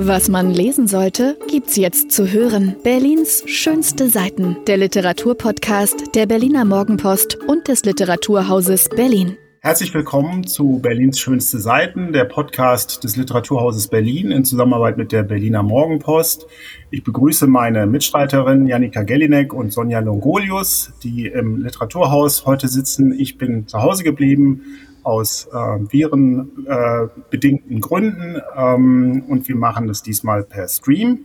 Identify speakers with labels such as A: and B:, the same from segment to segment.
A: Was man lesen sollte, gibt's jetzt zu hören. Berlins schönste Seiten. Der Literaturpodcast der Berliner Morgenpost und des Literaturhauses Berlin.
B: Herzlich willkommen zu Berlins schönste Seiten, der Podcast des Literaturhauses Berlin in Zusammenarbeit mit der Berliner Morgenpost. Ich begrüße meine Mitstreiterin Janika Gellinek und Sonja Longolius, die im Literaturhaus heute sitzen. Ich bin zu Hause geblieben aus äh, virenbedingten Gründen ähm, und wir machen das diesmal per Stream.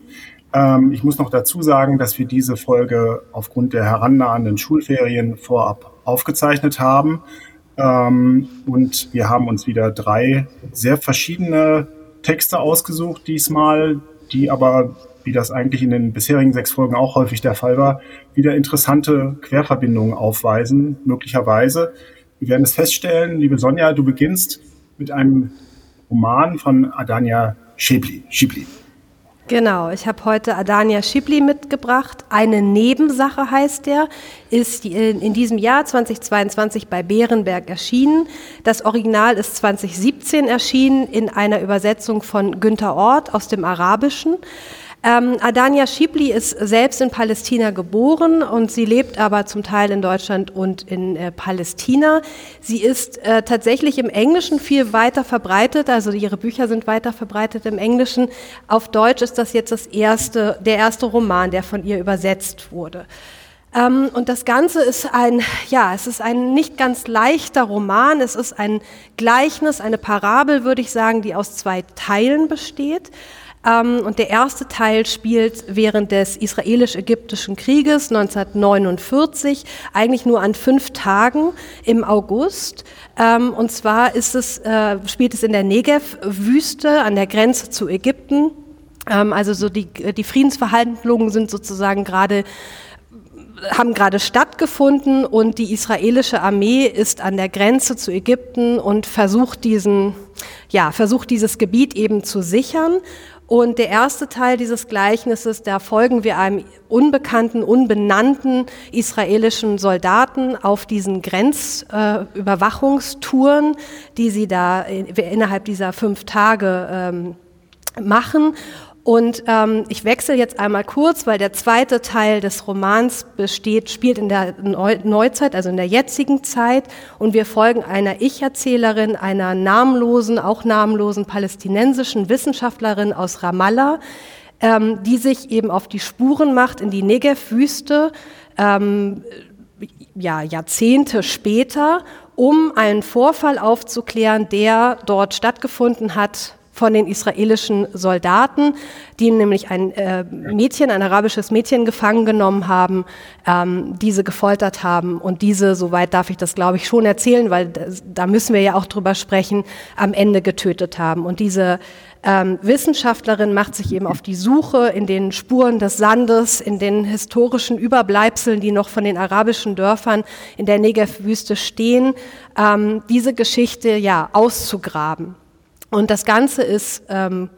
B: Ähm, ich muss noch dazu sagen, dass wir diese Folge aufgrund der herannahenden Schulferien vorab aufgezeichnet haben. Ähm, und wir haben uns wieder drei sehr verschiedene Texte ausgesucht diesmal, die aber, wie das eigentlich in den bisherigen sechs Folgen auch häufig der Fall war, wieder interessante Querverbindungen aufweisen, möglicherweise. Wir werden es feststellen, liebe Sonja, du beginnst mit einem Roman von Adania Schibli. Schibli.
C: Genau, ich habe heute Adania Schibli mitgebracht. Eine Nebensache heißt der, ist in diesem Jahr 2022 bei Bärenberg erschienen. Das Original ist 2017 erschienen in einer Übersetzung von Günter Ort aus dem Arabischen. Ähm, Adania Schibli ist selbst in Palästina geboren und sie lebt aber zum Teil in Deutschland und in äh, Palästina. Sie ist äh, tatsächlich im Englischen viel weiter verbreitet, also ihre Bücher sind weiter verbreitet im Englischen. Auf Deutsch ist das jetzt das erste, der erste Roman, der von ihr übersetzt wurde. Ähm, und das Ganze ist ein, ja, es ist ein nicht ganz leichter Roman. Es ist ein Gleichnis, eine Parabel, würde ich sagen, die aus zwei Teilen besteht. Ähm, und der erste Teil spielt während des israelisch-ägyptischen Krieges 1949, eigentlich nur an fünf Tagen im August. Ähm, und zwar ist es, äh, spielt es in der Negev-Wüste an der Grenze zu Ägypten. Ähm, also so die, die Friedensverhandlungen sind sozusagen gerade haben gerade stattgefunden und die israelische Armee ist an der Grenze zu Ägypten und versucht diesen, ja, versucht dieses Gebiet eben zu sichern. Und der erste Teil dieses Gleichnisses, da folgen wir einem unbekannten, unbenannten israelischen Soldaten auf diesen Grenzüberwachungstouren, äh, die sie da innerhalb dieser fünf Tage ähm, machen. Und ähm, ich wechsle jetzt einmal kurz, weil der zweite Teil des Romans besteht, spielt in der Neu Neuzeit, also in der jetzigen Zeit. Und wir folgen einer Ich-Erzählerin, einer namenlosen, auch namenlosen palästinensischen Wissenschaftlerin aus Ramallah, ähm, die sich eben auf die Spuren macht in die Negev-Wüste, ähm, ja, Jahrzehnte später, um einen Vorfall aufzuklären, der dort stattgefunden hat, von den israelischen Soldaten, die nämlich ein äh, Mädchen, ein arabisches Mädchen gefangen genommen haben, ähm, diese gefoltert haben und diese, soweit darf ich das glaube ich schon erzählen, weil da müssen wir ja auch drüber sprechen, am Ende getötet haben. Und diese ähm, Wissenschaftlerin macht sich eben auf die Suche in den Spuren des Sandes, in den historischen Überbleibseln, die noch von den arabischen Dörfern in der Negev-Wüste stehen, ähm, diese Geschichte ja auszugraben. Und das Ganze ist ähm,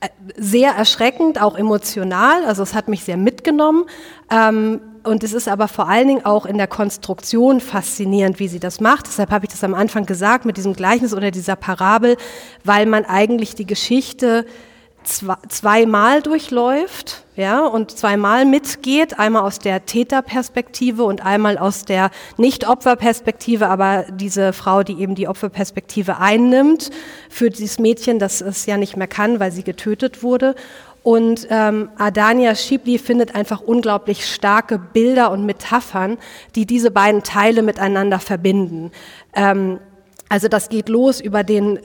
C: äh, sehr erschreckend, auch emotional. Also es hat mich sehr mitgenommen. Ähm, und es ist aber vor allen Dingen auch in der Konstruktion faszinierend, wie sie das macht. Deshalb habe ich das am Anfang gesagt mit diesem Gleichnis oder dieser Parabel, weil man eigentlich die Geschichte zweimal durchläuft, ja, und zweimal mitgeht, einmal aus der Täterperspektive und einmal aus der Nicht-Opferperspektive, aber diese Frau, die eben die Opferperspektive einnimmt für dieses Mädchen, das es ja nicht mehr kann, weil sie getötet wurde. Und ähm, Adania Schibli findet einfach unglaublich starke Bilder und Metaphern, die diese beiden Teile miteinander verbinden. Ähm, also das geht los über den äh,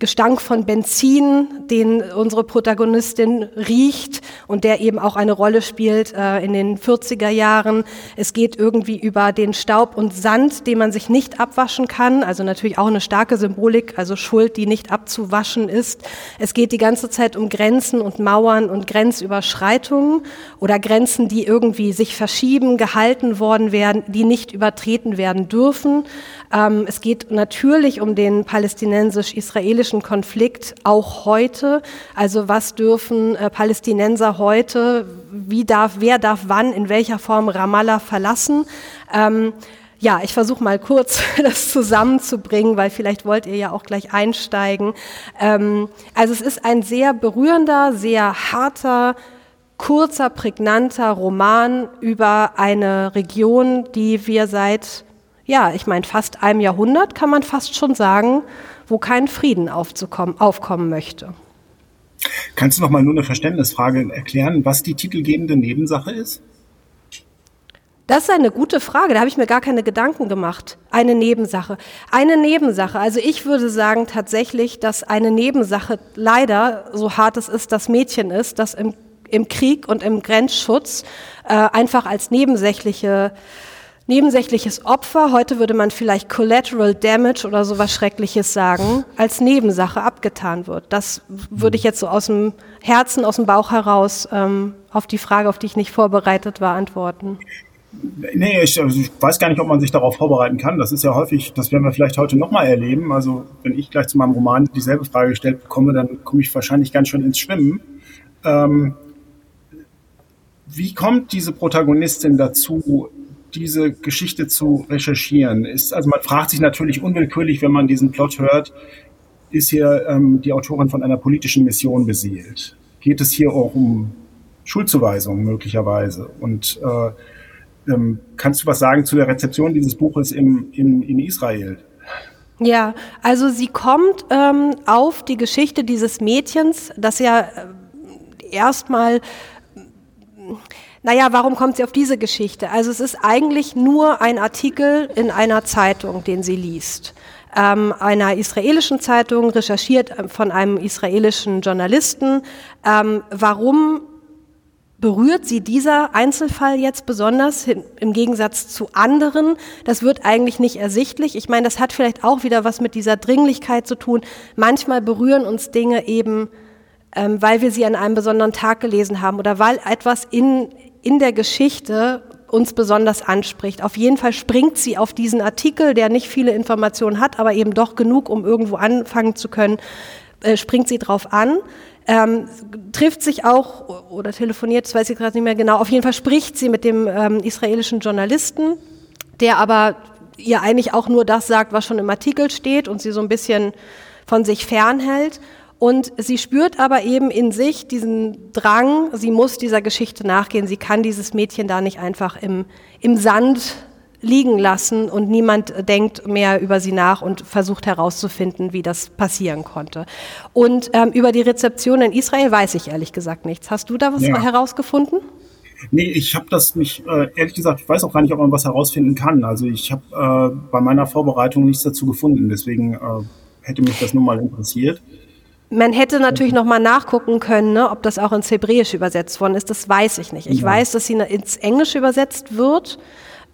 C: Gestank von Benzin, den unsere Protagonistin riecht und der eben auch eine Rolle spielt äh, in den 40er Jahren. Es geht irgendwie über den Staub und Sand, den man sich nicht abwaschen kann. Also natürlich auch eine starke Symbolik, also Schuld, die nicht abzuwaschen ist. Es geht die ganze Zeit um Grenzen und Mauern und Grenzüberschreitungen oder Grenzen, die irgendwie sich verschieben, gehalten worden werden, die nicht übertreten werden dürfen. Ähm, es geht natürlich um den palästinensisch-israelischen Konflikt auch heute. Also was dürfen äh, Palästinenser heute, wie darf, wer darf wann, in welcher Form Ramallah verlassen? Ähm, ja, ich versuche mal kurz das zusammenzubringen, weil vielleicht wollt ihr ja auch gleich einsteigen. Ähm, also es ist ein sehr berührender, sehr harter, kurzer, prägnanter Roman über eine Region, die wir seit, ja, ich meine fast einem Jahrhundert, kann man fast schon sagen, wo kein Frieden aufkommen möchte.
B: Kannst du noch mal nur eine Verständnisfrage erklären, was die titelgebende Nebensache ist?
C: Das ist eine gute Frage, da habe ich mir gar keine Gedanken gemacht. Eine Nebensache. Eine Nebensache. Also ich würde sagen tatsächlich, dass eine Nebensache leider, so hart es ist, das Mädchen ist, das im, im Krieg und im Grenzschutz äh, einfach als nebensächliche nebensächliches Opfer, heute würde man vielleicht Collateral Damage oder sowas Schreckliches sagen, als Nebensache abgetan wird. Das würde ich jetzt so aus dem Herzen, aus dem Bauch heraus ähm, auf die Frage, auf die ich nicht vorbereitet war, antworten.
B: Nee, ich, also ich, weiß gar nicht, ob man sich darauf vorbereiten kann. Das ist ja häufig, das werden wir vielleicht heute nochmal erleben. Also wenn ich gleich zu meinem Roman dieselbe Frage gestellt bekomme, dann komme ich wahrscheinlich ganz schön ins Schwimmen. Ähm, wie kommt diese Protagonistin dazu, diese Geschichte zu recherchieren? Ist, also man fragt sich natürlich unwillkürlich, wenn man diesen Plot hört, ist hier ähm, die Autorin von einer politischen Mission beseelt? Geht es hier auch um Schuldzuweisungen möglicherweise? Und äh, ähm, kannst du was sagen zu der Rezeption dieses Buches im, in, in Israel?
C: Ja, also sie kommt ähm, auf die Geschichte dieses Mädchens, das ja äh, erstmal, naja, warum kommt sie auf diese Geschichte? Also es ist eigentlich nur ein Artikel in einer Zeitung, den sie liest. Ähm, einer israelischen Zeitung, recherchiert äh, von einem israelischen Journalisten, ähm, warum berührt sie dieser Einzelfall jetzt besonders im Gegensatz zu anderen? Das wird eigentlich nicht ersichtlich. Ich meine, das hat vielleicht auch wieder was mit dieser Dringlichkeit zu tun. Manchmal berühren uns Dinge eben, ähm, weil wir sie an einem besonderen Tag gelesen haben oder weil etwas in, in der Geschichte uns besonders anspricht. Auf jeden Fall springt sie auf diesen Artikel, der nicht viele Informationen hat, aber eben doch genug, um irgendwo anfangen zu können, äh, springt sie drauf an ähm, trifft sich auch oder telefoniert, das weiß ich gerade nicht mehr genau, auf jeden Fall spricht sie mit dem ähm, israelischen Journalisten, der aber ihr eigentlich auch nur das sagt, was schon im Artikel steht und sie so ein bisschen von sich fernhält. Und sie spürt aber eben in sich diesen Drang, sie muss dieser Geschichte nachgehen, sie kann dieses Mädchen da nicht einfach im, im Sand liegen lassen und niemand denkt mehr über sie nach und versucht herauszufinden, wie das passieren konnte. Und ähm, über die Rezeption in Israel weiß ich ehrlich gesagt nichts. Hast du da was ja. herausgefunden?
B: Nee, ich habe das nicht, äh, ehrlich gesagt, ich weiß auch gar nicht, ob man was herausfinden kann. Also ich habe äh, bei meiner Vorbereitung nichts dazu gefunden, deswegen äh, hätte mich das nun mal interessiert.
C: Man hätte natürlich noch mal nachgucken können, ne, ob das auch ins Hebräische übersetzt worden ist. Das weiß ich nicht. Ich ja. weiß, dass sie ins Englische übersetzt wird.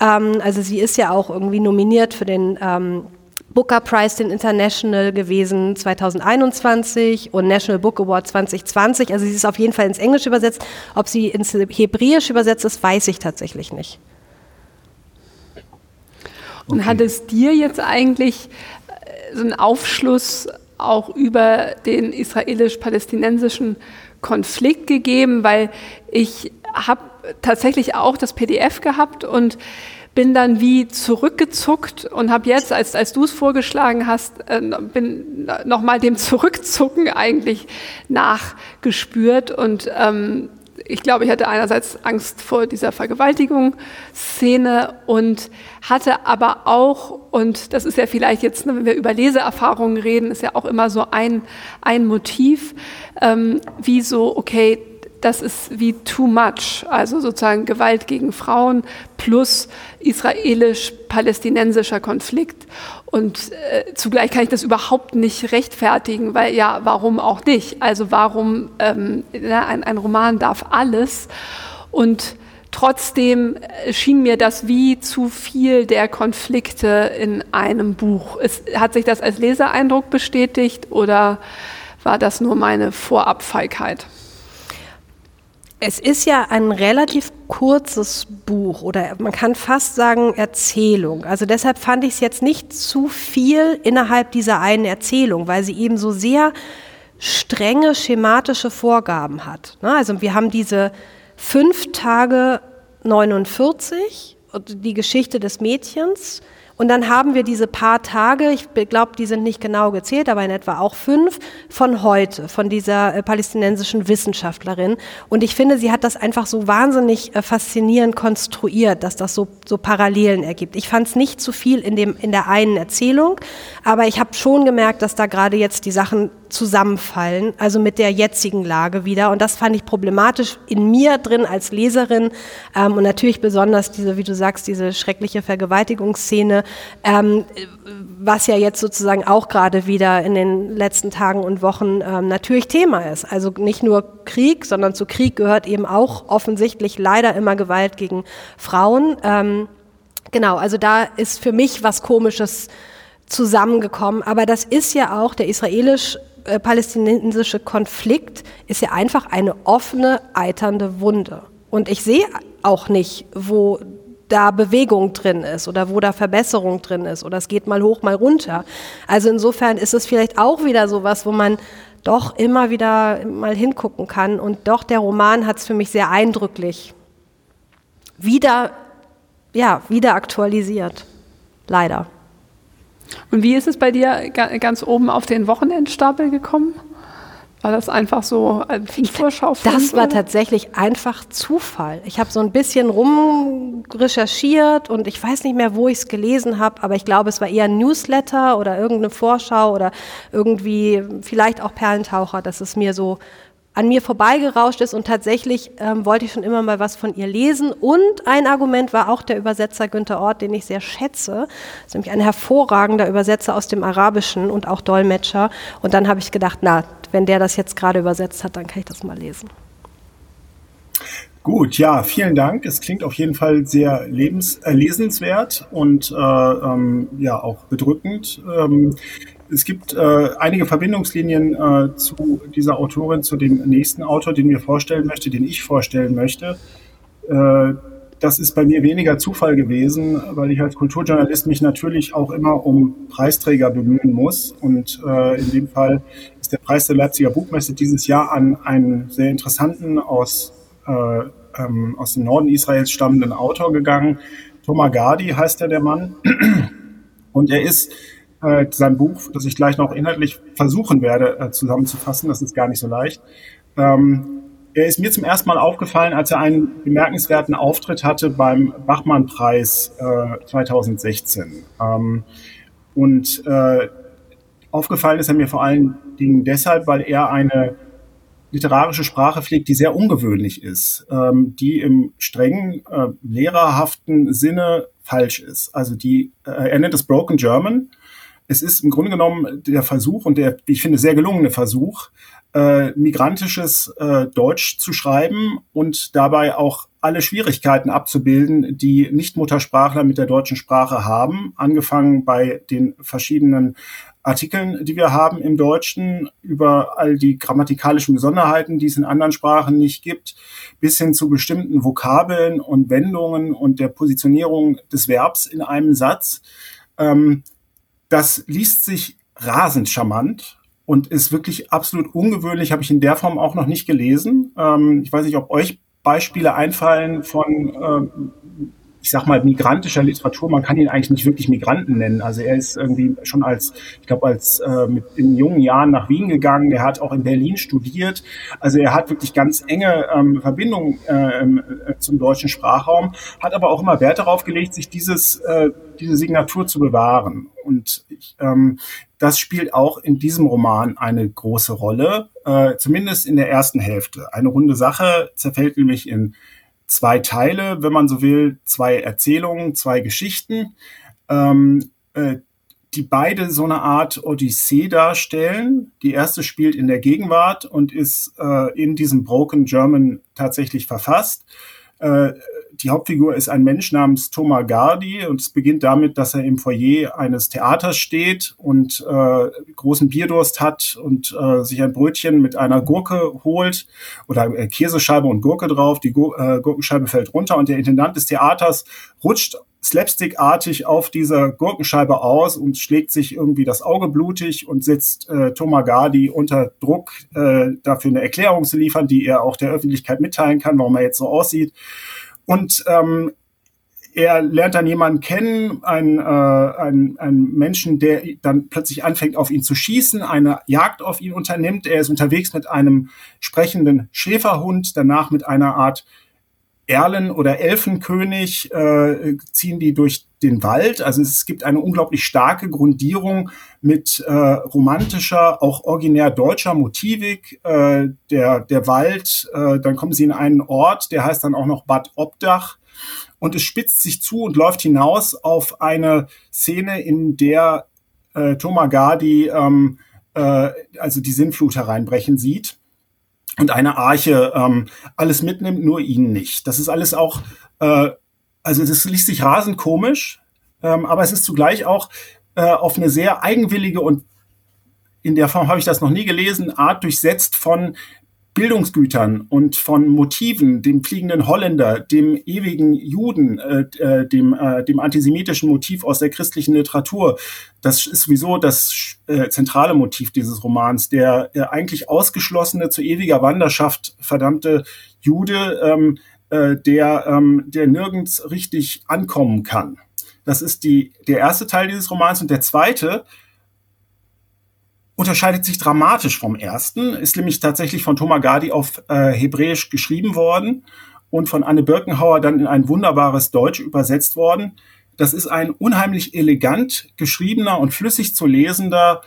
C: Ähm, also sie ist ja auch irgendwie nominiert für den ähm, Booker Prize, den International gewesen 2021 und National Book Award 2020. Also sie ist auf jeden Fall ins Englische übersetzt. Ob sie ins Hebräisch übersetzt ist, weiß ich tatsächlich nicht.
D: Und hat es dir jetzt eigentlich äh, so einen Aufschluss auch über den israelisch-palästinensischen Konflikt gegeben? Weil ich habe tatsächlich auch das PDF gehabt und bin dann wie zurückgezuckt und habe jetzt, als, als du es vorgeschlagen hast, äh, bin nochmal dem Zurückzucken eigentlich nachgespürt und ähm, ich glaube, ich hatte einerseits Angst vor dieser Vergewaltigungsszene und hatte aber auch, und das ist ja vielleicht jetzt, ne, wenn wir über Leseerfahrungen reden, ist ja auch immer so ein, ein Motiv, ähm, wie so, okay, das ist wie too much, also sozusagen Gewalt gegen Frauen plus israelisch-palästinensischer Konflikt. Und äh, zugleich kann ich das überhaupt nicht rechtfertigen, weil ja, warum auch nicht? Also warum, ähm, ja, ein, ein Roman darf alles. Und trotzdem schien mir das wie zu viel der Konflikte in einem Buch. Es, hat sich das als Lesereindruck bestätigt oder war das nur meine Vorabfeigheit?
C: Es ist ja ein relativ kurzes Buch oder man kann fast sagen Erzählung. Also deshalb fand ich es jetzt nicht zu viel innerhalb dieser einen Erzählung, weil sie eben so sehr strenge schematische Vorgaben hat. Ne? Also wir haben diese fünf Tage 49 die Geschichte des Mädchens und dann haben wir diese paar Tage, ich glaube, die sind nicht genau gezählt, aber in etwa auch fünf, von heute, von dieser äh, palästinensischen Wissenschaftlerin. Und ich finde, sie hat das einfach so wahnsinnig äh, faszinierend konstruiert, dass das so, so Parallelen ergibt. Ich fand es nicht zu viel in, dem, in der einen Erzählung, aber ich habe schon gemerkt, dass da gerade jetzt die Sachen zusammenfallen, also mit der jetzigen Lage wieder. Und das fand ich problematisch in mir drin als Leserin ähm, und natürlich besonders diese, wie du sagst, diese schreckliche Vergewaltigungsszene, ähm, was ja jetzt sozusagen auch gerade wieder in den letzten Tagen und Wochen ähm, natürlich Thema ist. Also nicht nur Krieg, sondern zu Krieg gehört eben auch offensichtlich leider immer Gewalt gegen Frauen. Ähm, genau, also da ist für mich was Komisches zusammengekommen. Aber das ist ja auch der israelisch palästinensische Konflikt ist ja einfach eine offene, eiternde Wunde. Und ich sehe auch nicht, wo da Bewegung drin ist oder wo da Verbesserung drin ist oder es geht mal hoch, mal runter. Also insofern ist es vielleicht auch wieder so was, wo man doch immer wieder mal hingucken kann. Und doch, der Roman hat es für mich sehr eindrücklich wieder, ja, wieder aktualisiert. Leider.
D: Und wie ist es bei dir ganz oben auf den Wochenendstapel gekommen? War das einfach so ein Vorschau?
C: Das war tatsächlich einfach Zufall. Ich habe so ein bisschen rumrecherchiert und ich weiß nicht mehr, wo ich es gelesen habe, aber ich glaube, es war eher ein Newsletter oder irgendeine Vorschau oder irgendwie vielleicht auch Perlentaucher, dass es mir so an mir vorbeigerauscht ist und tatsächlich ähm, wollte ich schon immer mal was von ihr lesen. Und ein Argument war auch der Übersetzer Günther Ort, den ich sehr schätze. Das ist nämlich ein hervorragender Übersetzer aus dem Arabischen und auch Dolmetscher. Und dann habe ich gedacht, na, wenn der das jetzt gerade übersetzt hat, dann kann ich das mal lesen.
B: Gut, ja, vielen Dank. Es klingt auf jeden Fall sehr lebens äh, lesenswert und äh, ähm, ja auch bedrückend. Ähm, es gibt äh, einige Verbindungslinien äh, zu dieser Autorin, zu dem nächsten Autor, den wir vorstellen möchte, den ich vorstellen möchte. Äh, das ist bei mir weniger Zufall gewesen, weil ich als Kulturjournalist mich natürlich auch immer um Preisträger bemühen muss. Und äh, in dem Fall ist der Preis der Leipziger Buchmesse dieses Jahr an einen sehr interessanten aus, äh, ähm, aus dem Norden Israels stammenden Autor gegangen. Thomas Gardi heißt er, der Mann. Und er ist äh, sein Buch, das ich gleich noch inhaltlich versuchen werde äh, zusammenzufassen. Das ist gar nicht so leicht. Ähm, er ist mir zum ersten Mal aufgefallen, als er einen bemerkenswerten Auftritt hatte beim Bachmann-Preis äh, 2016. Ähm, und äh, aufgefallen ist er mir vor allen Dingen deshalb, weil er eine literarische Sprache pflegt, die sehr ungewöhnlich ist, ähm, die im strengen, äh, lehrerhaften Sinne falsch ist. Also die, äh, er nennt es Broken German es ist im Grunde genommen der Versuch und der, wie ich finde, sehr gelungene Versuch, äh, migrantisches äh, Deutsch zu schreiben und dabei auch alle Schwierigkeiten abzubilden, die Nicht-Muttersprachler mit der deutschen Sprache haben, angefangen bei den verschiedenen Artikeln, die wir haben im Deutschen, über all die grammatikalischen Besonderheiten, die es in anderen Sprachen nicht gibt, bis hin zu bestimmten Vokabeln und Wendungen und der Positionierung des Verbs in einem Satz. Ähm, das liest sich rasend charmant und ist wirklich absolut ungewöhnlich, habe ich in der Form auch noch nicht gelesen. Ähm, ich weiß nicht, ob euch Beispiele einfallen von äh, ich sag mal, migrantischer Literatur. Man kann ihn eigentlich nicht wirklich Migranten nennen. Also er ist irgendwie schon als, ich glaube, als äh, mit in jungen Jahren nach Wien gegangen. Der hat auch in Berlin studiert. Also er hat wirklich ganz enge ähm, Verbindungen äh, äh, zum deutschen Sprachraum, hat aber auch immer Wert darauf gelegt, sich dieses, äh, diese Signatur zu bewahren. Und ich, ähm, das spielt auch in diesem Roman eine große Rolle, äh, zumindest in der ersten Hälfte. Eine runde Sache zerfällt nämlich in zwei Teile, wenn man so will, zwei Erzählungen, zwei Geschichten, ähm, äh, die beide so eine Art Odyssee darstellen. Die erste spielt in der Gegenwart und ist äh, in diesem Broken German tatsächlich verfasst. Äh, die Hauptfigur ist ein Mensch namens Thomas Gardi und es beginnt damit, dass er im Foyer eines Theaters steht und äh, großen Bierdurst hat und äh, sich ein Brötchen mit einer Gurke holt oder äh, Käsescheibe und Gurke drauf. Die Gur äh, Gurkenscheibe fällt runter und der Intendant des Theaters rutscht slapstickartig auf dieser Gurkenscheibe aus und schlägt sich irgendwie das Auge blutig und setzt äh, Thomas Gardi unter Druck, äh, dafür eine Erklärung zu liefern, die er auch der Öffentlichkeit mitteilen kann, warum er jetzt so aussieht. Und ähm, er lernt dann jemanden kennen, einen, äh, einen, einen Menschen, der dann plötzlich anfängt, auf ihn zu schießen, eine Jagd auf ihn unternimmt. Er ist unterwegs mit einem sprechenden Schäferhund, danach mit einer Art Erlen- oder Elfenkönig äh, ziehen die durch den Wald. Also es gibt eine unglaublich starke Grundierung mit äh, romantischer, auch originär deutscher Motivik. Äh, der, der Wald, äh, dann kommen sie in einen Ort, der heißt dann auch noch Bad Obdach und es spitzt sich zu und läuft hinaus auf eine Szene, in der äh, Tomagadi ähm, äh, also die Sinnflut hereinbrechen sieht und eine Arche ähm, alles mitnimmt, nur ihn nicht. Das ist alles auch, äh, also das liest sich rasend komisch, ähm, aber es ist zugleich auch äh, auf eine sehr eigenwillige und in der Form habe ich das noch nie gelesen, Art durchsetzt von Bildungsgütern und von Motiven, dem fliegenden Holländer, dem ewigen Juden, äh, äh, dem, äh, dem antisemitischen Motiv aus der christlichen Literatur. Das ist sowieso das äh, zentrale Motiv dieses Romans. Der äh, eigentlich ausgeschlossene, zu ewiger Wanderschaft verdammte Jude, ähm, äh, der, ähm, der nirgends richtig ankommen kann. Das ist die, der erste Teil dieses Romans. Und der zweite, unterscheidet sich dramatisch vom ersten, ist nämlich tatsächlich von Thomas Gardi auf äh, Hebräisch geschrieben worden und von Anne Birkenhauer dann in ein wunderbares Deutsch übersetzt worden. Das ist ein unheimlich elegant geschriebener und flüssig zu lesender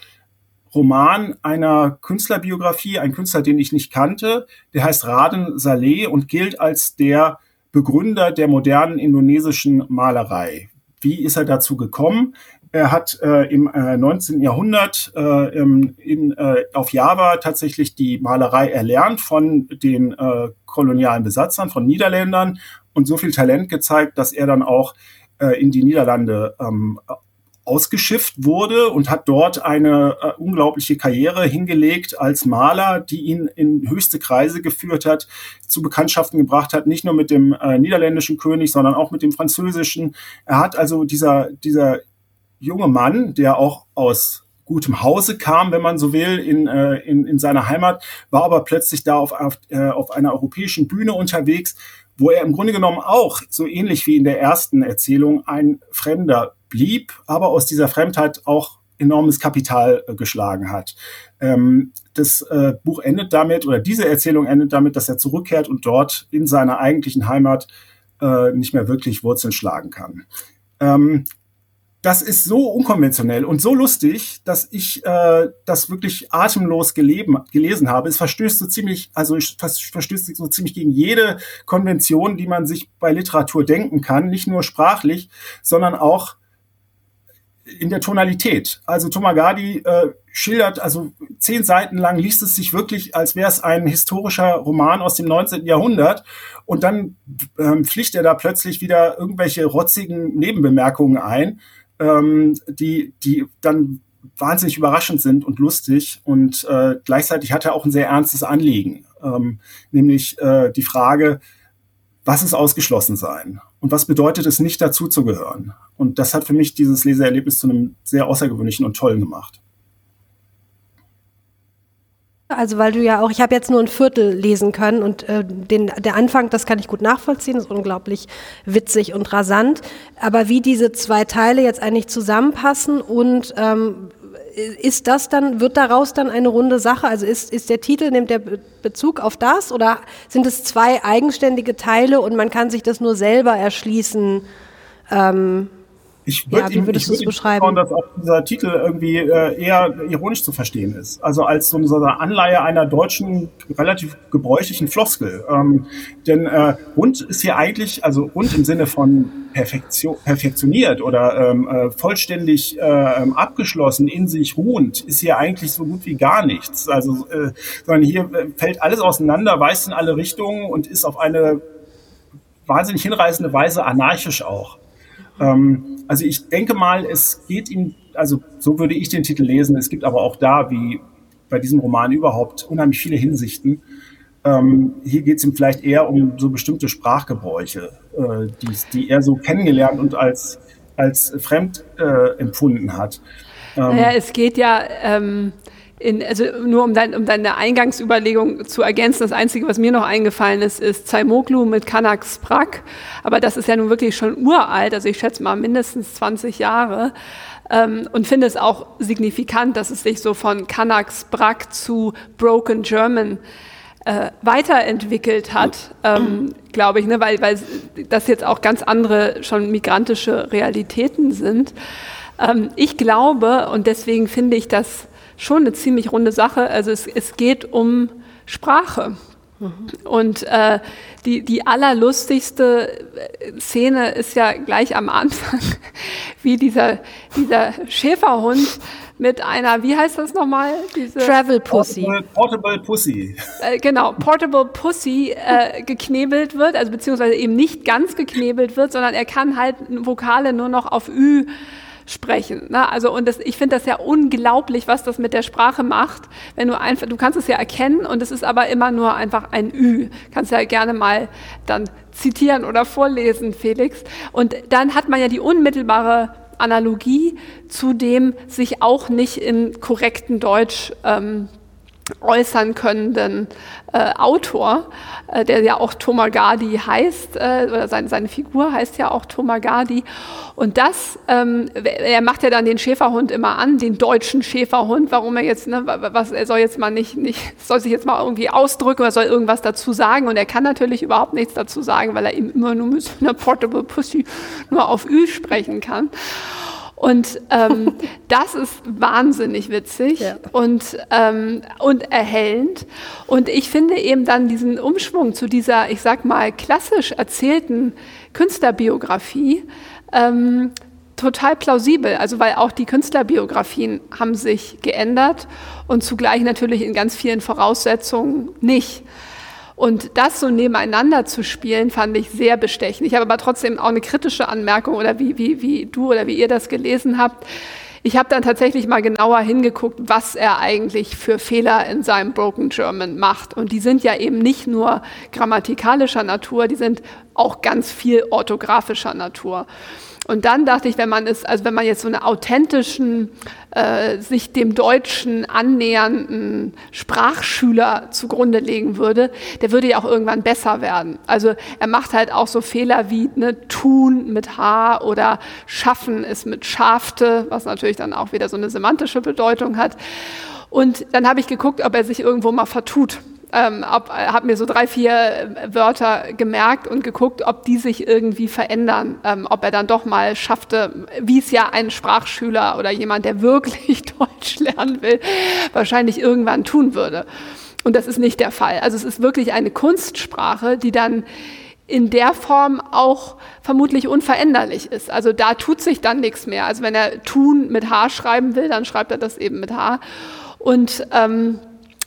B: Roman einer Künstlerbiografie, ein Künstler, den ich nicht kannte. Der heißt Raden Saleh und gilt als der Begründer der modernen indonesischen Malerei. Wie ist er dazu gekommen? Er hat äh, im äh, 19. Jahrhundert äh, im, in, äh, auf Java tatsächlich die Malerei erlernt von den äh, kolonialen Besatzern, von Niederländern und so viel Talent gezeigt, dass er dann auch äh, in die Niederlande ähm, ausgeschifft wurde und hat dort eine äh, unglaubliche Karriere hingelegt als Maler, die ihn in höchste Kreise geführt hat, zu Bekanntschaften gebracht hat, nicht nur mit dem äh, niederländischen König, sondern auch mit dem französischen. Er hat also dieser, dieser junge Mann, der auch aus gutem Hause kam, wenn man so will, in, äh, in, in seiner Heimat, war aber plötzlich da auf, auf, äh, auf einer europäischen Bühne unterwegs, wo er im Grunde genommen auch, so ähnlich wie in der ersten Erzählung, ein Fremder blieb, aber aus dieser Fremdheit auch enormes Kapital äh, geschlagen hat. Ähm, das äh, Buch endet damit, oder diese Erzählung endet damit, dass er zurückkehrt und dort in seiner eigentlichen Heimat äh, nicht mehr wirklich Wurzeln schlagen kann. Ähm, das ist so unkonventionell und so lustig, dass ich äh, das wirklich atemlos geleben, gelesen habe. Es verstößt so ziemlich, also verstößt so ziemlich gegen jede Konvention, die man sich bei Literatur denken kann, nicht nur sprachlich, sondern auch in der Tonalität. Also Tomagadi äh, schildert, also zehn Seiten lang liest es sich wirklich, als wäre es ein historischer Roman aus dem 19. Jahrhundert. Und dann ähm, pflicht er da plötzlich wieder irgendwelche rotzigen Nebenbemerkungen ein ähm, die, die dann wahnsinnig überraschend sind und lustig. Und äh, gleichzeitig hat er auch ein sehr ernstes Anliegen, ähm, nämlich äh, die Frage, was ist ausgeschlossen sein? Und was bedeutet es, nicht dazuzugehören? Und das hat für mich dieses Leseerlebnis zu einem sehr außergewöhnlichen und tollen gemacht.
C: Also weil du ja auch, ich habe jetzt nur ein Viertel lesen können und äh, den, der Anfang, das kann ich gut nachvollziehen, ist unglaublich witzig und rasant. Aber wie diese zwei Teile jetzt eigentlich zusammenpassen und ähm, ist das dann, wird daraus dann eine runde Sache? Also ist, ist der Titel, nimmt der Bezug auf das oder sind es zwei eigenständige Teile und man kann sich das nur selber erschließen? Ähm,
B: ich würde ja, ihm, ich würd beschreiben? dass auch dieser Titel irgendwie äh, eher ironisch zu verstehen ist. Also als so eine Anleihe einer deutschen, relativ gebräuchlichen Floskel. Ähm, denn äh, rund ist hier eigentlich, also rund im Sinne von Perfektion, perfektioniert oder ähm, äh, vollständig äh, abgeschlossen, in sich ruhend, ist hier eigentlich so gut wie gar nichts. Also, äh, sondern hier äh, fällt alles auseinander, weist in alle Richtungen und ist auf eine wahnsinnig hinreißende Weise anarchisch auch. Ähm, also ich denke mal, es geht ihm, also so würde ich den Titel lesen, es gibt aber auch da, wie bei diesem Roman überhaupt, unheimlich viele Hinsichten. Ähm, hier geht es ihm vielleicht eher um so bestimmte Sprachgebräuche, äh, die, die er so kennengelernt und als, als fremd äh, empfunden hat.
D: Ähm, naja, es geht ja ähm, in, also nur um, dein, um deine Eingangsüberlegung zu ergänzen, das Einzige, was mir noch eingefallen ist, ist Zaimoglu mit Kanak Sprak. Aber das ist ja nun wirklich schon uralt, also ich schätze mal mindestens 20 Jahre. Ähm, und finde es auch signifikant, dass es sich so von Kanak Sprak zu Broken German äh, weiterentwickelt hat, ähm, glaube ich, ne? weil, weil das jetzt auch ganz andere schon migrantische Realitäten sind. Ähm, ich glaube, und deswegen finde ich das schon eine ziemlich runde Sache, also es, es geht um Sprache. Und äh, die, die allerlustigste Szene ist ja gleich am Anfang, wie dieser, dieser Schäferhund mit einer, wie heißt das nochmal?
C: Diese Travel Pussy.
B: Portable, Portable Pussy.
D: Äh, genau, Portable Pussy äh, geknebelt wird, also beziehungsweise eben nicht ganz geknebelt wird, sondern er kann halt Vokale nur noch auf Ü sprechen. Ne? Also und das, ich finde das ja unglaublich, was das mit der Sprache macht, wenn du einfach, du kannst es ja erkennen und es ist aber immer nur einfach ein Ü. Kannst ja gerne mal dann zitieren oder vorlesen, Felix. Und dann hat man ja die unmittelbare Analogie zu dem sich auch nicht in korrekten Deutsch ähm, äußern könnenden äh, Autor, äh, der ja auch Tomagadi heißt, äh, oder seine, seine Figur heißt ja auch Tomagadi. Und das, ähm, er macht ja dann den Schäferhund immer an, den deutschen Schäferhund, warum er jetzt, ne, was, er soll jetzt mal nicht, nicht, soll sich jetzt mal irgendwie ausdrücken, er soll irgendwas dazu sagen. Und er kann natürlich überhaupt nichts dazu sagen, weil er eben immer nur mit einer Portable Pussy nur auf Ü sprechen kann. Und ähm, das ist wahnsinnig witzig ja. und, ähm, und erhellend. Und ich finde eben dann diesen Umschwung zu dieser, ich sag mal, klassisch erzählten Künstlerbiografie ähm, total plausibel. Also weil auch die Künstlerbiografien haben sich geändert und zugleich natürlich in ganz vielen Voraussetzungen nicht. Und das so nebeneinander zu spielen, fand ich sehr bestechend. Ich habe aber trotzdem auch eine kritische Anmerkung oder wie, wie, wie du oder wie ihr das gelesen habt. Ich habe dann tatsächlich mal genauer hingeguckt, was er eigentlich für Fehler in seinem Broken German macht. Und die sind ja eben nicht nur grammatikalischer Natur, die sind auch ganz viel orthografischer Natur. Und dann dachte ich, wenn man es, also wenn man jetzt so einen authentischen, äh, sich dem Deutschen annähernden Sprachschüler zugrunde legen würde, der würde ja auch irgendwann besser werden. Also er macht halt auch so Fehler wie ne, tun mit H oder schaffen ist mit schafte, was natürlich dann auch wieder so eine semantische Bedeutung hat. Und dann habe ich geguckt, ob er sich irgendwo mal vertut ähm, habe mir so drei, vier äh, Wörter gemerkt und geguckt, ob die sich irgendwie verändern, ähm, ob er dann doch mal schaffte, wie es ja ein Sprachschüler oder jemand, der wirklich Deutsch lernen will, wahrscheinlich irgendwann tun würde. Und das ist nicht der Fall. Also es ist wirklich eine Kunstsprache, die dann in der Form auch vermutlich unveränderlich ist. Also da tut sich dann nichts mehr. Also wenn er tun mit H schreiben will, dann schreibt er das eben mit H. Und ähm,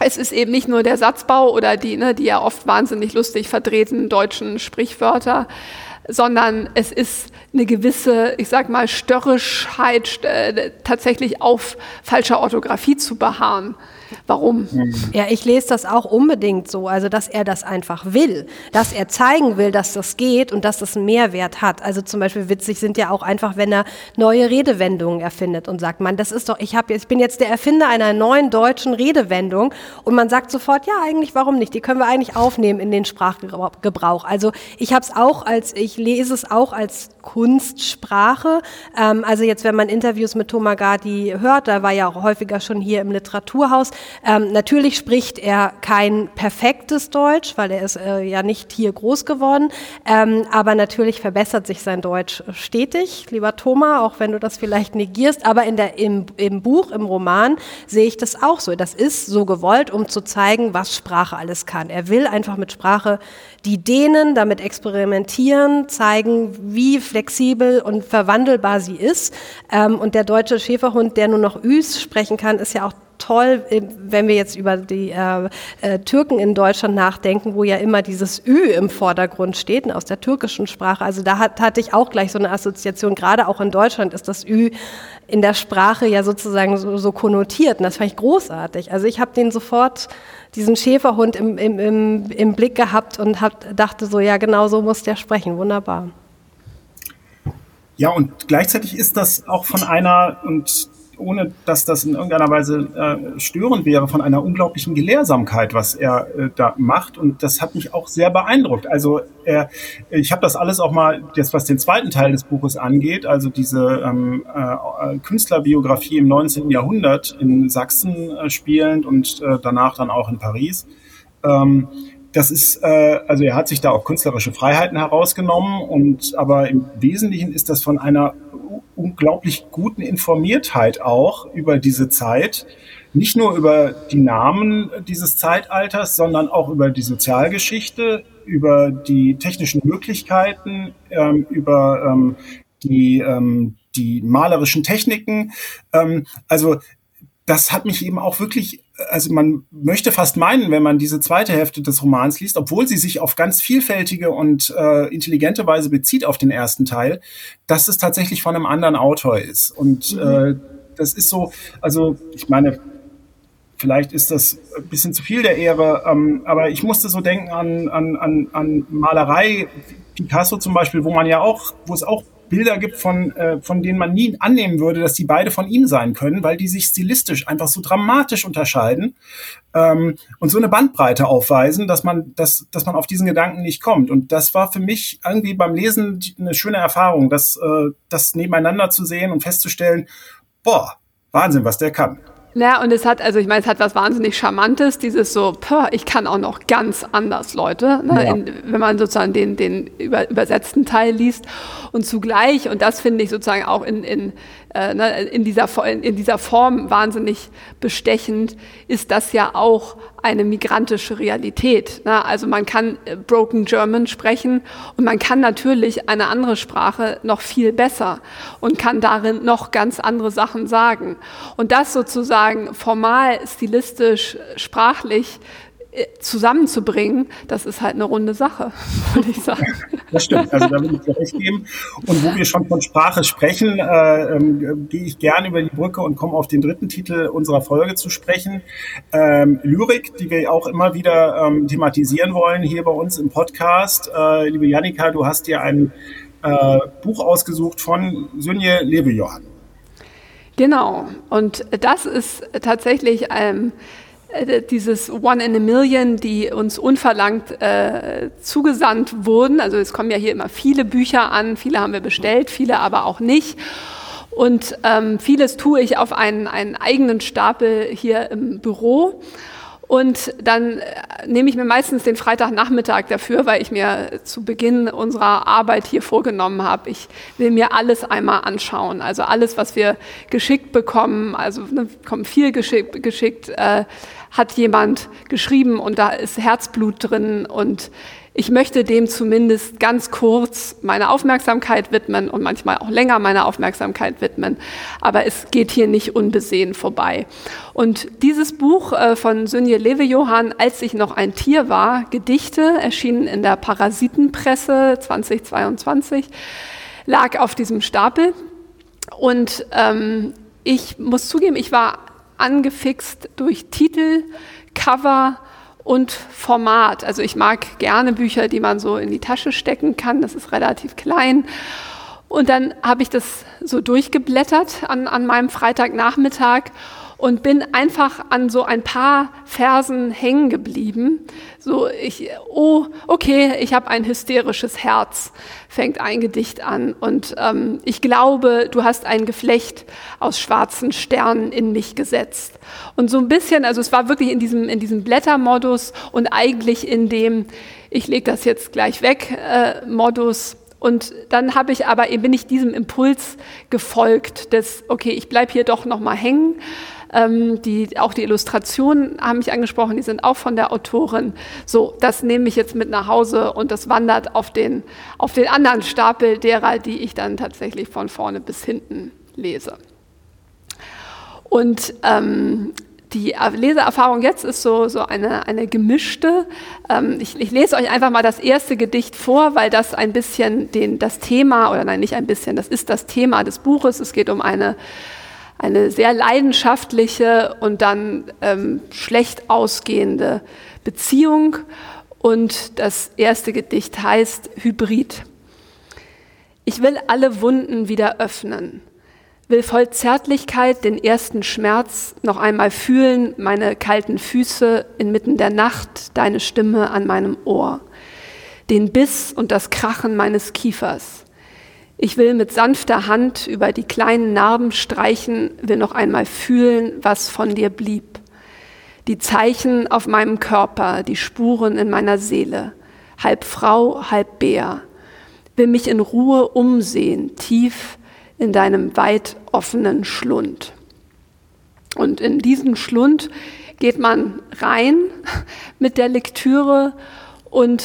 D: es ist eben nicht nur der Satzbau oder die, ne, die ja oft wahnsinnig lustig verdrehten deutschen Sprichwörter, sondern es ist eine gewisse, ich sag mal, Störrischheit, äh, tatsächlich auf falscher Orthographie zu beharren. Warum?
C: Ja, ich lese das auch unbedingt so, also dass er das einfach will, dass er zeigen will, dass das geht und dass das einen Mehrwert hat. Also zum Beispiel witzig sind ja auch einfach, wenn er neue Redewendungen erfindet und sagt, man, das ist doch, ich habe, ich bin jetzt der Erfinder einer neuen deutschen Redewendung und man sagt sofort, ja, eigentlich, warum nicht? Die können wir eigentlich aufnehmen in den Sprachgebrauch. Also ich habe es auch als, ich lese es auch als Kunstsprache. Ähm, also jetzt, wenn man Interviews mit Thomas Tomagati hört, da war ja auch häufiger schon hier im Literaturhaus, ähm, natürlich spricht er kein perfektes Deutsch, weil er ist äh, ja nicht hier groß geworden, ähm, aber natürlich verbessert sich sein Deutsch stetig, lieber Thomas, auch wenn du das vielleicht negierst, aber in der, im, im Buch, im Roman sehe ich das auch so. Das ist so gewollt, um zu zeigen, was Sprache alles kann. Er will einfach mit Sprache die denen damit experimentieren, zeigen, wie flexibel und verwandelbar sie ist. Ähm, und der deutsche Schäferhund, der nur noch Üs sprechen kann, ist ja auch toll, äh, wenn wir jetzt über die äh, äh, Türken in Deutschland nachdenken, wo ja immer dieses Ü im Vordergrund steht, aus der türkischen Sprache. Also da hat, hatte ich auch gleich so eine Assoziation. Gerade auch in Deutschland ist das Ü in der Sprache ja sozusagen so, so konnotiert. Und das fand ich großartig. Also ich habe den sofort diesen Schäferhund im, im, im, im Blick gehabt und hab, dachte so, ja, genau so muss der sprechen. Wunderbar.
B: Ja, und gleichzeitig ist das auch von einer, und ohne dass das in irgendeiner Weise äh, störend wäre, von einer unglaublichen Gelehrsamkeit, was er äh, da macht. Und das hat mich auch sehr beeindruckt. Also er, ich habe das alles auch mal, jetzt was den zweiten Teil des Buches angeht, also diese ähm, äh, Künstlerbiografie im 19. Jahrhundert in Sachsen äh, spielend und äh, danach dann auch in Paris. Ähm, das ist, äh, also er hat sich da auch künstlerische Freiheiten herausgenommen und aber im Wesentlichen ist das von einer unglaublich guten Informiertheit auch über diese Zeit. Nicht nur über die Namen dieses Zeitalters, sondern auch über die Sozialgeschichte, über die technischen Möglichkeiten, ähm, über ähm, die, ähm, die malerischen Techniken. Ähm, also das hat mich eben auch wirklich, also man möchte fast meinen, wenn man diese zweite Hälfte des Romans liest, obwohl sie sich auf ganz vielfältige und äh, intelligente Weise bezieht auf den ersten Teil, dass es tatsächlich von einem anderen Autor ist. Und mhm. äh, das ist so, also ich meine, vielleicht ist das ein bisschen zu viel der Ehre, ähm, aber ich musste so denken an, an, an, an Malerei, Picasso zum Beispiel, wo man ja auch, wo es auch Bilder gibt, von, äh, von denen man nie annehmen würde, dass die beide von ihm sein können, weil die sich stilistisch einfach so dramatisch unterscheiden ähm, und so eine Bandbreite aufweisen, dass man, dass, dass man auf diesen Gedanken nicht kommt. Und das war für mich irgendwie beim Lesen eine schöne Erfahrung, das, äh, das nebeneinander zu sehen und festzustellen, boah, Wahnsinn, was der kann.
D: Ja, und es hat, also ich meine, es hat was wahnsinnig Charmantes, dieses so, pah, ich kann auch noch ganz anders, Leute, ne, ja. in, wenn man sozusagen den, den über, übersetzten Teil liest. Und zugleich, und das finde ich sozusagen auch in, in, in, dieser, in, dieser Form wahnsinnig bestechend, ist das ja auch eine migrantische Realität. Ne? Also man kann äh, Broken German sprechen und man kann natürlich eine andere Sprache noch viel besser und kann darin noch ganz andere Sachen sagen. Und das sozusagen formal, stilistisch, sprachlich äh, zusammenzubringen, das ist halt eine runde Sache, würde ich sagen.
B: Das stimmt, also da will ich dir recht geben. Und wo wir schon von Sprache sprechen, äh, ähm, gehe ich gerne über die Brücke und komme auf den dritten Titel unserer Folge zu sprechen. Ähm, Lyrik, die wir auch immer wieder ähm, thematisieren wollen hier bei uns im Podcast. Äh, liebe Janika, du hast dir ein äh, Buch ausgesucht von Sünje Lebejohann.
D: Genau, und das ist tatsächlich ähm, äh, dieses One in a Million, die uns unverlangt äh, zugesandt wurden. Also es kommen ja hier immer viele Bücher an, viele haben wir bestellt, viele aber auch nicht. Und ähm, vieles tue ich auf einen, einen eigenen Stapel hier im Büro. Und dann äh, nehme ich mir meistens den Freitagnachmittag dafür, weil ich mir zu Beginn unserer Arbeit hier vorgenommen habe, ich will mir alles einmal anschauen. Also alles, was wir geschickt bekommen, also ne, kommen viel geschickt, geschickt äh, hat jemand geschrieben und da ist Herzblut drin und ich möchte dem zumindest ganz kurz meine Aufmerksamkeit widmen und manchmal auch länger meine Aufmerksamkeit widmen. Aber es geht hier nicht unbesehen vorbei. Und dieses Buch äh, von Sünje Lewe-Johann, Als ich noch ein Tier war, Gedichte, erschienen in der Parasitenpresse 2022, lag auf diesem Stapel. Und ähm, ich muss zugeben, ich war angefixt durch Titel, Cover und Format. Also ich mag gerne Bücher, die man so in die Tasche stecken kann. Das ist relativ klein. Und dann habe ich das so durchgeblättert an, an meinem Freitagnachmittag und bin einfach an so ein paar Versen hängen geblieben. So, ich, oh, okay, ich habe ein hysterisches Herz, fängt ein Gedicht an. Und ähm, ich glaube, du hast ein Geflecht aus schwarzen Sternen in mich gesetzt. Und so ein bisschen, also es war wirklich in diesem, in diesem Blättermodus und eigentlich in dem, ich lege das jetzt gleich weg, äh, Modus. Und dann habe ich aber eben bin ich diesem Impuls gefolgt, des okay, ich bleib hier doch noch mal hängen ähm, die, auch die Illustrationen haben mich angesprochen, die sind auch von der Autorin. So, das nehme ich jetzt mit nach Hause und das wandert auf den, auf den anderen Stapel derer, die ich dann tatsächlich von vorne bis hinten lese. Und ähm, die Leseerfahrung jetzt ist so, so eine, eine gemischte. Ähm, ich, ich, lese euch einfach mal das erste Gedicht vor, weil das ein bisschen den, das Thema, oder nein, nicht ein bisschen, das ist das Thema des Buches. Es geht um eine eine sehr leidenschaftliche und dann ähm, schlecht ausgehende Beziehung. Und das erste Gedicht heißt Hybrid. Ich will alle Wunden wieder öffnen, will voll Zärtlichkeit den ersten Schmerz noch einmal fühlen, meine kalten Füße inmitten der Nacht, deine Stimme an meinem Ohr, den Biss und das Krachen meines Kiefers. Ich will mit sanfter Hand über die kleinen Narben streichen, will noch einmal fühlen, was von dir blieb. Die Zeichen auf meinem Körper, die Spuren in meiner Seele, halb Frau, halb Bär, will mich in Ruhe umsehen, tief in deinem weit offenen Schlund. Und in diesen Schlund geht man rein mit der Lektüre und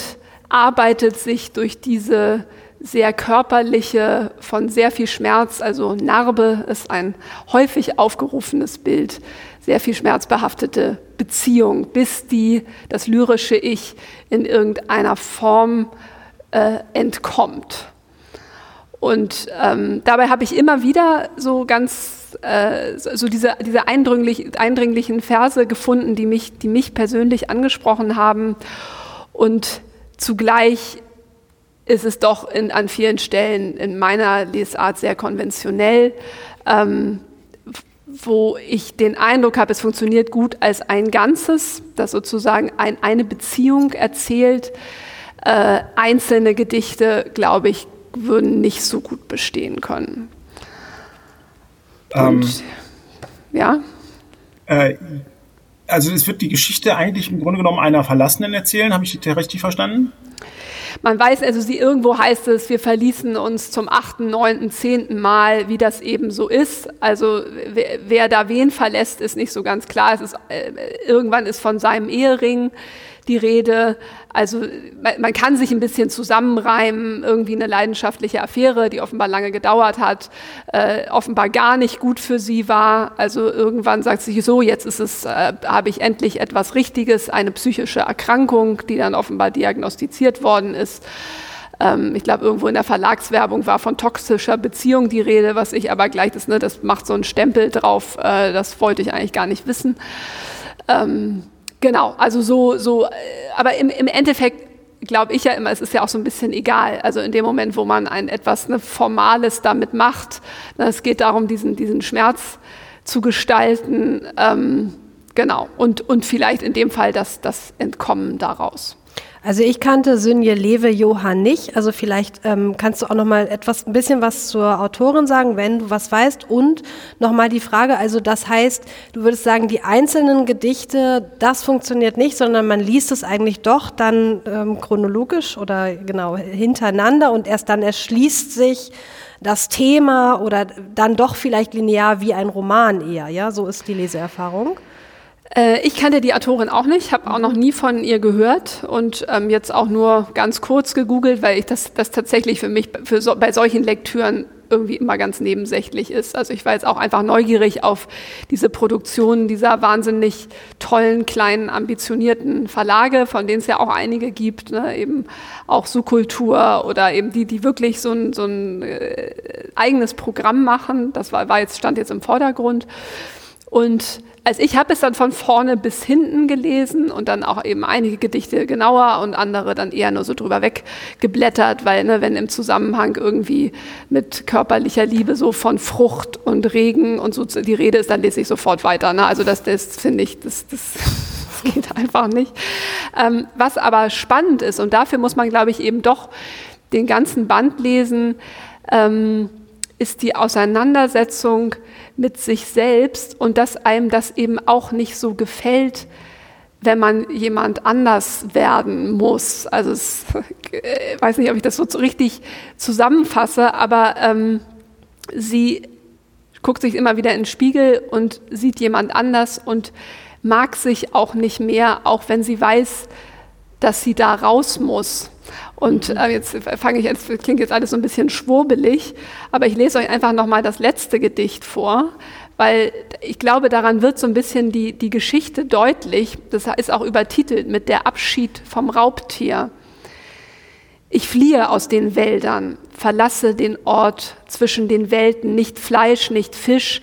D: arbeitet sich durch diese sehr körperliche, von sehr viel Schmerz, also Narbe ist ein häufig aufgerufenes Bild, sehr viel schmerzbehaftete Beziehung, bis die, das lyrische Ich in irgendeiner Form äh, entkommt. Und ähm, dabei habe ich immer wieder so ganz äh, so diese, diese eindringlich, eindringlichen Verse gefunden, die mich, die mich persönlich angesprochen haben. Und zugleich ist es doch in, an vielen Stellen in meiner Lesart sehr konventionell, ähm, wo ich den Eindruck habe, es funktioniert gut als ein Ganzes, das sozusagen ein, eine Beziehung erzählt. Äh, einzelne Gedichte, glaube ich, würden nicht so gut bestehen können.
B: Ähm,
D: Und, ja.
B: Äh, also es wird die Geschichte eigentlich im Grunde genommen einer Verlassenen erzählen, habe ich das richtig verstanden?
D: Man weiß also, sie irgendwo heißt es, wir verließen uns zum achten, neunten, zehnten Mal, wie das eben so ist. Also wer, wer da wen verlässt, ist nicht so ganz klar. Es ist, äh, irgendwann ist von seinem Ehering die Rede. Also man, man, kann sich ein bisschen zusammenreimen, irgendwie eine leidenschaftliche Affäre, die offenbar lange gedauert hat, äh, offenbar gar nicht gut für sie war. Also irgendwann sagt sie so, jetzt ist es, äh, habe ich endlich etwas Richtiges, eine psychische Erkrankung, die dann offenbar diagnostiziert worden ist ähm, ich glaube, irgendwo in der Verlagswerbung war von toxischer Beziehung die Rede, was ich aber gleich, das, ne, das macht so einen Stempel drauf, äh, das wollte ich eigentlich gar nicht wissen. Ähm, Genau, also so, so, äh, aber im, im Endeffekt glaube ich ja immer, es ist ja auch so ein bisschen egal. Also in dem Moment, wo man ein etwas ne, Formales damit macht, ne, es geht darum, diesen, diesen Schmerz zu gestalten, ähm, genau, und, und vielleicht in dem Fall das, das Entkommen daraus.
C: Also ich kannte Sünje Lewe Johann nicht. Also vielleicht ähm, kannst du auch noch mal etwas, ein bisschen was zur Autorin sagen, wenn du was weißt. Und noch mal die Frage. Also das heißt, du würdest sagen, die einzelnen Gedichte, das funktioniert nicht, sondern man liest es eigentlich doch dann ähm, chronologisch oder genau hintereinander und erst dann erschließt sich das Thema oder dann doch vielleicht linear wie ein Roman eher. Ja, so ist die Leseerfahrung.
D: Äh, ich kannte die Autorin auch nicht, habe auch noch nie von ihr gehört und ähm, jetzt auch nur ganz kurz gegoogelt, weil ich das, das tatsächlich für mich für so, bei solchen Lektüren irgendwie immer ganz nebensächlich ist. Also ich war jetzt auch einfach neugierig auf diese Produktion dieser wahnsinnig tollen, kleinen, ambitionierten Verlage, von denen es ja auch einige gibt, ne? eben auch Subkultur oder eben die, die wirklich so ein, so ein äh, eigenes Programm machen. Das war, war jetzt, stand jetzt im Vordergrund. Und also ich habe es dann von vorne bis hinten gelesen und dann auch eben einige Gedichte genauer und andere dann eher nur so drüber weggeblättert, weil ne, wenn im Zusammenhang irgendwie mit körperlicher Liebe so von Frucht und Regen und so die Rede ist, dann lese ich sofort weiter. Ne? Also das, das finde ich, das, das, das, geht einfach nicht. Ähm, was aber spannend ist und dafür muss man, glaube ich, eben doch den ganzen Band lesen, ähm, ist die Auseinandersetzung mit sich selbst und dass einem das eben auch nicht so gefällt, wenn man jemand anders werden muss. Also ich äh, weiß nicht, ob ich das so richtig zusammenfasse, aber ähm, sie guckt sich immer wieder in den Spiegel und sieht jemand anders und mag sich auch nicht mehr, auch wenn sie weiß, dass sie da raus muss. Und äh, jetzt fange ich jetzt klingt jetzt alles so ein bisschen schwurbelig, aber ich lese euch einfach noch mal das letzte Gedicht vor, weil ich glaube, daran wird so ein bisschen die die Geschichte deutlich. Das ist auch übertitelt mit der Abschied vom Raubtier. Ich fliehe aus den Wäldern, verlasse den Ort zwischen den Welten, nicht Fleisch, nicht Fisch,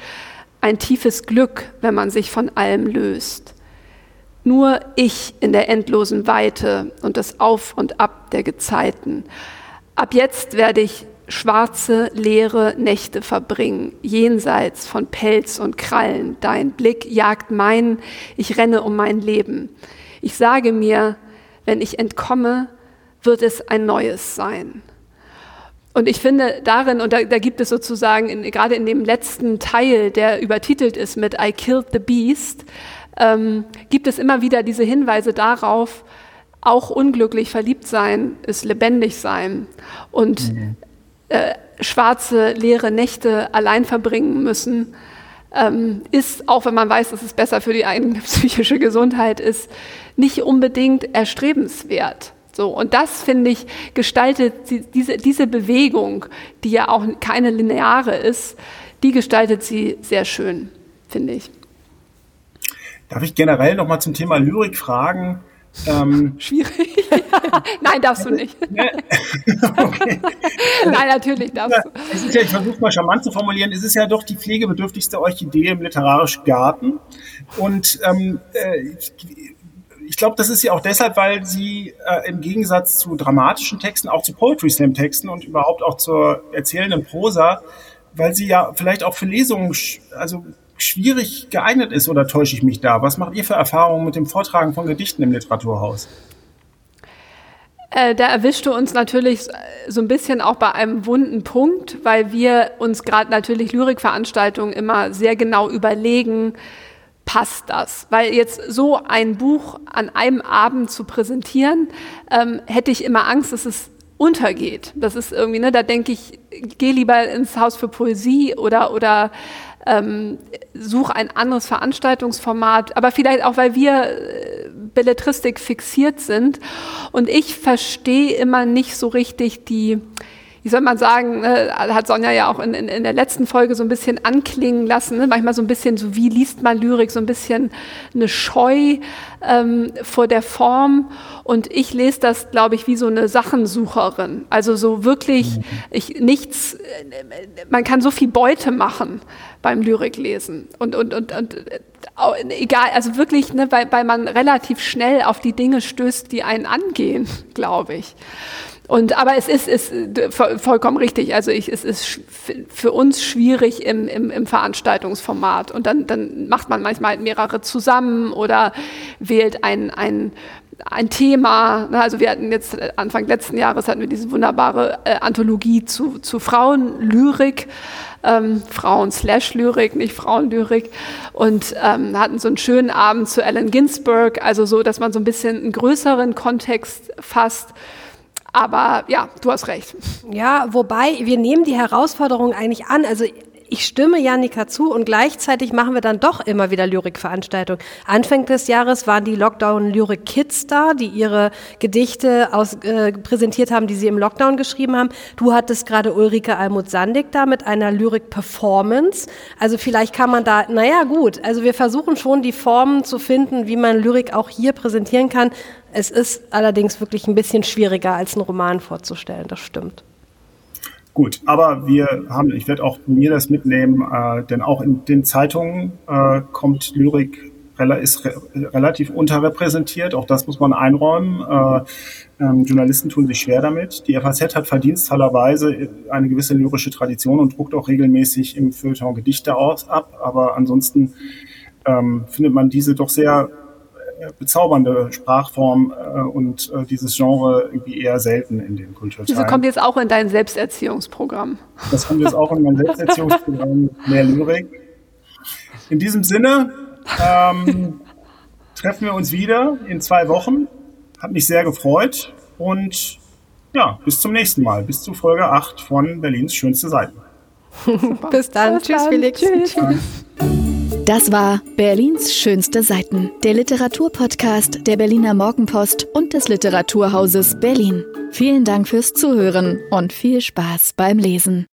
D: ein tiefes Glück, wenn man sich von allem löst. Nur ich in der endlosen Weite und das Auf und Ab der Gezeiten. Ab jetzt werde ich schwarze, leere Nächte verbringen, jenseits von Pelz und Krallen. Dein Blick jagt meinen, ich renne um mein Leben. Ich sage mir, wenn ich entkomme, wird es ein neues sein. Und ich finde darin, und da, da gibt es sozusagen in, gerade in dem letzten Teil, der übertitelt ist mit I killed the beast, ähm, gibt es immer wieder diese Hinweise darauf, auch unglücklich verliebt sein ist lebendig sein. Und mhm. äh, schwarze, leere Nächte allein verbringen müssen, ähm, ist, auch wenn man weiß, dass es besser für die eigene psychische Gesundheit ist, nicht unbedingt erstrebenswert. So, und das, finde ich, gestaltet diese, diese Bewegung, die ja auch keine lineare ist, die gestaltet sie sehr schön, finde ich.
B: Darf ich generell noch mal zum Thema Lyrik fragen?
D: Ähm, Schwierig. Nein, darfst du nicht. okay. Nein, natürlich darfst du.
B: Es ist ja, ich versuche mal charmant zu formulieren, es ist ja doch die pflegebedürftigste Orchidee im literarischen Garten. Und ähm, äh, ich, ich glaube, das ist ja auch deshalb, weil sie äh, im Gegensatz zu dramatischen Texten, auch zu Poetry Slam Texten und überhaupt auch zur erzählenden Prosa, weil sie ja vielleicht auch für Lesungen, also schwierig geeignet ist oder täusche ich mich da? Was macht ihr für Erfahrungen mit dem Vortragen von Gedichten im Literaturhaus?
D: Äh, da erwischte uns natürlich so ein bisschen auch bei einem wunden Punkt, weil wir uns gerade natürlich Lyrikveranstaltungen immer sehr genau überlegen, passt das? Weil jetzt so ein Buch an einem Abend zu präsentieren, ähm, hätte ich immer Angst, dass es untergeht. Das ist irgendwie, ne, da denke ich, geh lieber ins Haus für Poesie oder, oder ähm, such ein anderes Veranstaltungsformat, aber vielleicht auch, weil wir äh, Belletristik fixiert sind. Und ich verstehe immer nicht so richtig die, wie soll man sagen, ne, hat Sonja ja auch in, in, in, der letzten Folge so ein bisschen anklingen lassen, ne, manchmal so ein bisschen so, wie liest man Lyrik, so ein bisschen eine Scheu ähm, vor der Form. Und ich lese das, glaube ich, wie so eine Sachensucherin. Also so wirklich, mhm. ich, nichts, man kann so viel Beute machen beim Lyriklesen. Und, und, und, und egal, also wirklich, ne, weil, weil man relativ schnell auf die Dinge stößt, die einen angehen, glaube ich. Und, aber es ist, ist vollkommen richtig. Also ich, es ist für uns schwierig im, im, im Veranstaltungsformat. Und dann, dann macht man manchmal mehrere zusammen oder wählt ein, ein, ein Thema. Ne? Also wir hatten jetzt Anfang letzten Jahres hatten wir diese wunderbare äh, Anthologie zu, zu Frauenlyrik. Ähm, Frauen-Lyrik, nicht Frauenlyrik. Und ähm, hatten so einen schönen Abend zu Allen Ginsberg, also so, dass man so ein bisschen einen größeren Kontext fasst. Aber ja, du hast recht.
C: Ja, wobei wir nehmen die Herausforderung eigentlich an. Also ich stimme Janika zu und gleichzeitig machen wir dann doch immer wieder Lyrikveranstaltungen. Anfang des Jahres waren die Lockdown-Lyrik-Kids da, die ihre Gedichte aus, äh, präsentiert haben, die sie im Lockdown geschrieben haben. Du hattest gerade Ulrike Almut-Sandig da mit einer Lyrik-Performance. Also vielleicht kann man da, naja gut, also wir versuchen schon die Formen zu finden, wie man Lyrik auch hier präsentieren kann. Es ist allerdings wirklich ein bisschen schwieriger, als einen Roman vorzustellen, das stimmt.
B: Gut, aber wir haben, ich werde auch mir das mitnehmen, äh, denn auch in den Zeitungen äh, kommt Lyrik ist re relativ unterrepräsentiert. Auch das muss man einräumen. Äh, ähm, Journalisten tun sich schwer damit. Die FAZ hat verdienstvollerweise eine gewisse lyrische Tradition und druckt auch regelmäßig im Feuilleton Gedichte aus, ab. Aber ansonsten ähm, findet man diese doch sehr bezaubernde Sprachform äh, und äh, dieses Genre irgendwie eher selten in den Kulturteilen.
D: Diese kommt jetzt auch in dein Selbsterziehungsprogramm.
B: Das kommt jetzt auch in mein Selbsterziehungsprogramm, mehr Lyrik. In diesem Sinne ähm, treffen wir uns wieder in zwei Wochen. Hat mich sehr gefreut und ja, bis zum nächsten Mal, bis zu Folge 8 von Berlins schönste Seiten.
C: bis dann. Bis Tschüss, dann. Felix. Tschüss.
A: Das war Berlins schönste Seiten, der Literaturpodcast der Berliner Morgenpost und des Literaturhauses Berlin. Vielen Dank fürs Zuhören und viel Spaß beim Lesen.